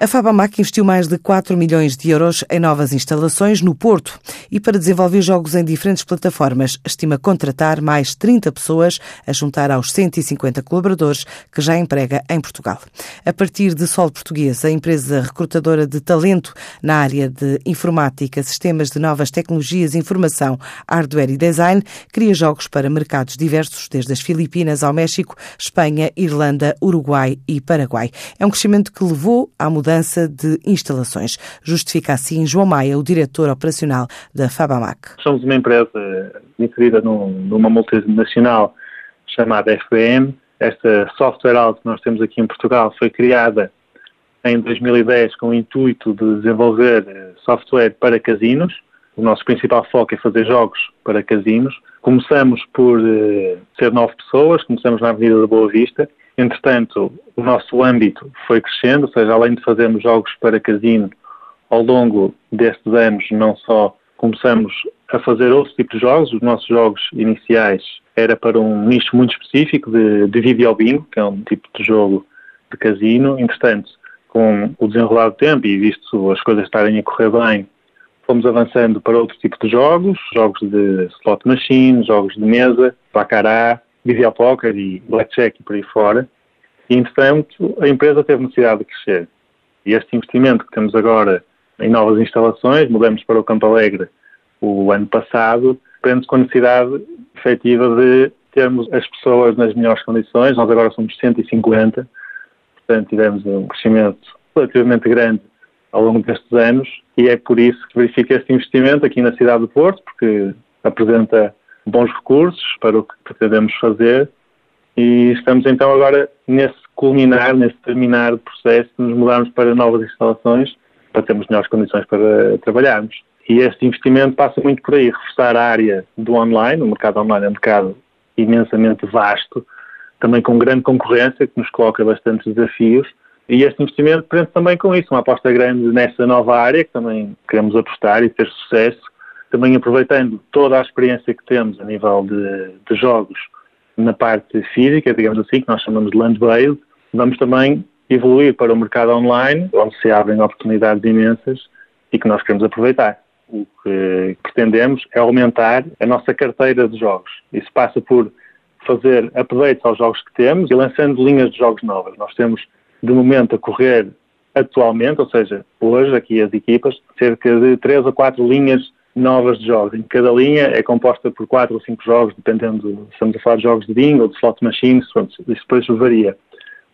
A Fabamac investiu mais de 4 milhões de euros em novas instalações no Porto e para desenvolver jogos em diferentes plataformas. Estima contratar mais 30 pessoas a juntar aos 150 colaboradores que já emprega em Portugal. A partir de Sol Português, a empresa recrutadora de talento na área de informática, sistemas de novas tecnologias, informação, hardware e design, cria jogos para mercados diversos, desde as Filipinas ao México, Espanha, Irlanda, Uruguai e Paraguai. É um crescimento que levou à mudança mudança de instalações. Justifica assim João Maia, o diretor operacional da Fabamac. Somos uma empresa inserida numa multinacional chamada FBM. Esta software house que nós temos aqui em Portugal foi criada em 2010 com o intuito de desenvolver eh, software para casinos. O nosso principal foco é fazer jogos para casinos. Começamos por uh, ser nove pessoas, começamos na Avenida da Boa Vista Entretanto, o nosso âmbito foi crescendo, ou seja, além de fazermos jogos para casino, ao longo destes anos não só começamos a fazer outros tipos de jogos, os nossos jogos iniciais era para um nicho muito específico de, de video bingo, que é um tipo de jogo de casino. Entretanto, com o desenrolar do tempo e visto as coisas estarem a correr bem, fomos avançando para outro tipo de jogos, jogos de slot machine, jogos de mesa, bacará, Poker e Blackjack e por aí fora. E, entretanto, a empresa teve necessidade de crescer. E este investimento que temos agora em novas instalações, mudamos para o Campo Alegre o ano passado, prende-se com a necessidade efetiva de termos as pessoas nas melhores condições. Nós agora somos 150, portanto tivemos um crescimento relativamente grande ao longo destes anos e é por isso que verifica este investimento aqui na cidade do Porto, porque apresenta bons recursos para o que pretendemos fazer e estamos então agora nesse culminar, nesse terminar do processo de nos mudarmos para novas instalações para termos melhores condições para trabalharmos. E este investimento passa muito por aí, reforçar a área do online, o mercado online é um mercado imensamente vasto, também com grande concorrência, que nos coloca bastantes desafios, e este investimento prende também com isso, uma aposta grande nessa nova área, que também queremos apostar e ter sucesso, também aproveitando toda a experiência que temos a nível de, de jogos na parte física, digamos assim, que nós chamamos de land-based, vamos também evoluir para o mercado online, onde se abrem oportunidades imensas e que nós queremos aproveitar. O que pretendemos é aumentar a nossa carteira de jogos. Isso passa por fazer updates aos jogos que temos e lançando linhas de jogos novas. Nós temos, de momento, a correr atualmente, ou seja, hoje, aqui as equipas, cerca de três ou quatro linhas novas de jogos. Em cada linha é composta por quatro ou cinco jogos, dependendo, se estamos a falar de jogos de bingo ou de slot machines, isso depois varia.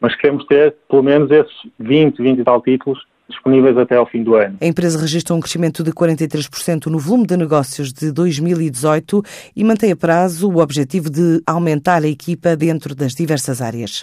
Mas queremos ter pelo menos esses 20, 20 e tal títulos disponíveis até ao fim do ano. A empresa registrou um crescimento de 43% no volume de negócios de 2018 e mantém a prazo o objetivo de aumentar a equipa dentro das diversas áreas.